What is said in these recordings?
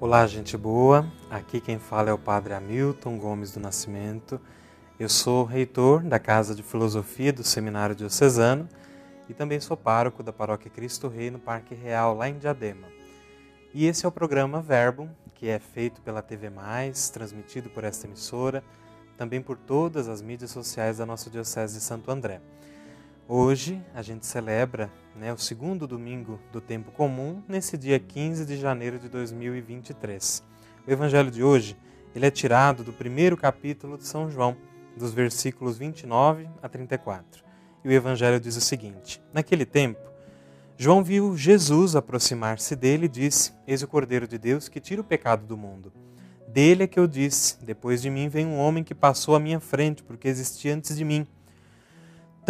Olá, gente boa. Aqui quem fala é o Padre Hamilton Gomes do Nascimento. Eu sou reitor da Casa de Filosofia do Seminário Diocesano e também sou pároco da Paróquia Cristo Rei no Parque Real, lá em Diadema. E esse é o programa Verbo, que é feito pela TV Mais, transmitido por esta emissora, também por todas as mídias sociais da nossa Diocese de Santo André. Hoje a gente celebra né, o segundo domingo do tempo comum, nesse dia 15 de janeiro de 2023. O evangelho de hoje ele é tirado do primeiro capítulo de São João, dos versículos 29 a 34. E o evangelho diz o seguinte: Naquele tempo, João viu Jesus aproximar-se dele e disse: Eis o Cordeiro de Deus que tira o pecado do mundo. Dele é que eu disse: Depois de mim vem um homem que passou à minha frente, porque existia antes de mim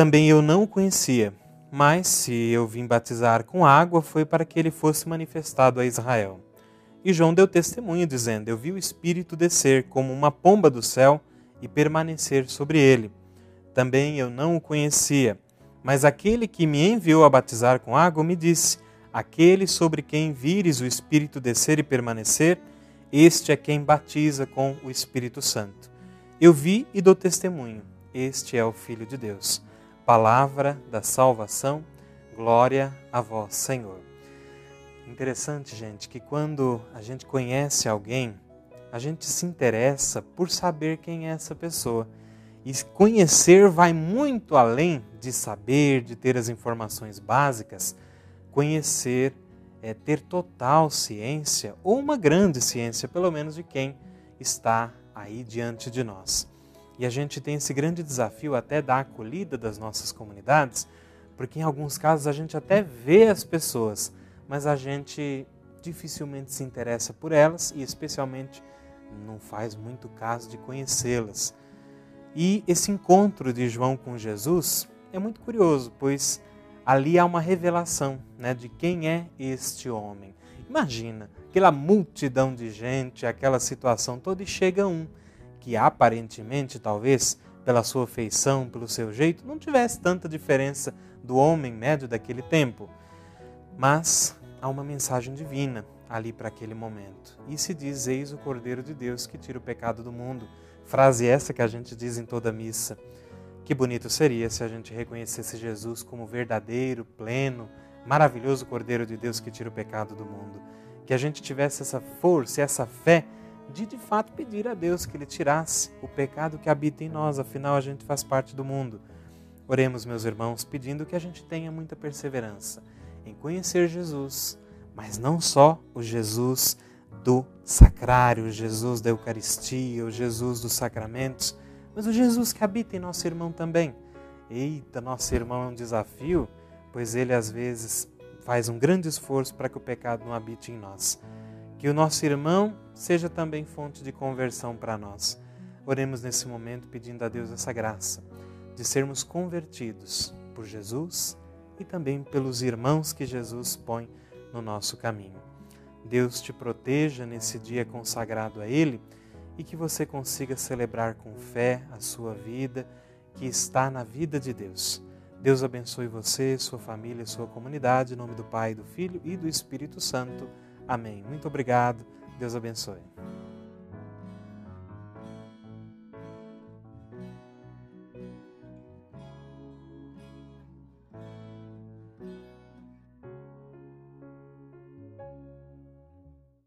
também eu não o conhecia, mas se eu vim batizar com água foi para que ele fosse manifestado a Israel. E João deu testemunho, dizendo: Eu vi o Espírito descer como uma pomba do céu e permanecer sobre ele. Também eu não o conhecia, mas aquele que me enviou a batizar com água me disse: Aquele sobre quem vires o Espírito descer e permanecer, este é quem batiza com o Espírito Santo. Eu vi e dou testemunho: Este é o Filho de Deus palavra da salvação. Glória a vós, Senhor. Interessante, gente, que quando a gente conhece alguém, a gente se interessa por saber quem é essa pessoa. E conhecer vai muito além de saber, de ter as informações básicas. Conhecer é ter total ciência, ou uma grande ciência, pelo menos, de quem está aí diante de nós. E a gente tem esse grande desafio até da acolhida das nossas comunidades, porque em alguns casos a gente até vê as pessoas, mas a gente dificilmente se interessa por elas e especialmente não faz muito caso de conhecê-las. E esse encontro de João com Jesus é muito curioso, pois ali há uma revelação né, de quem é este homem. Imagina aquela multidão de gente, aquela situação toda, e chega um que aparentemente, talvez, pela sua feição, pelo seu jeito, não tivesse tanta diferença do homem médio daquele tempo. Mas há uma mensagem divina ali para aquele momento. E se diz: Eis o Cordeiro de Deus que tira o pecado do mundo. Frase essa que a gente diz em toda missa. Que bonito seria se a gente reconhecesse Jesus como verdadeiro, pleno, maravilhoso Cordeiro de Deus que tira o pecado do mundo. Que a gente tivesse essa força, essa fé de de fato pedir a Deus que Ele tirasse o pecado que habita em nós, afinal a gente faz parte do mundo. Oremos, meus irmãos, pedindo que a gente tenha muita perseverança em conhecer Jesus, mas não só o Jesus do sacrário, o Jesus da Eucaristia, o Jesus dos sacramentos, mas o Jesus que habita em nosso irmão também. Eita, nosso irmão é um desafio, pois ele às vezes faz um grande esforço para que o pecado não habite em nós. Que o nosso irmão seja também fonte de conversão para nós. Oremos nesse momento pedindo a Deus essa graça de sermos convertidos por Jesus e também pelos irmãos que Jesus põe no nosso caminho. Deus te proteja nesse dia consagrado a Ele e que você consiga celebrar com fé a sua vida que está na vida de Deus. Deus abençoe você, sua família, sua comunidade, em nome do Pai, do Filho e do Espírito Santo. Amém. Muito obrigado. Deus abençoe.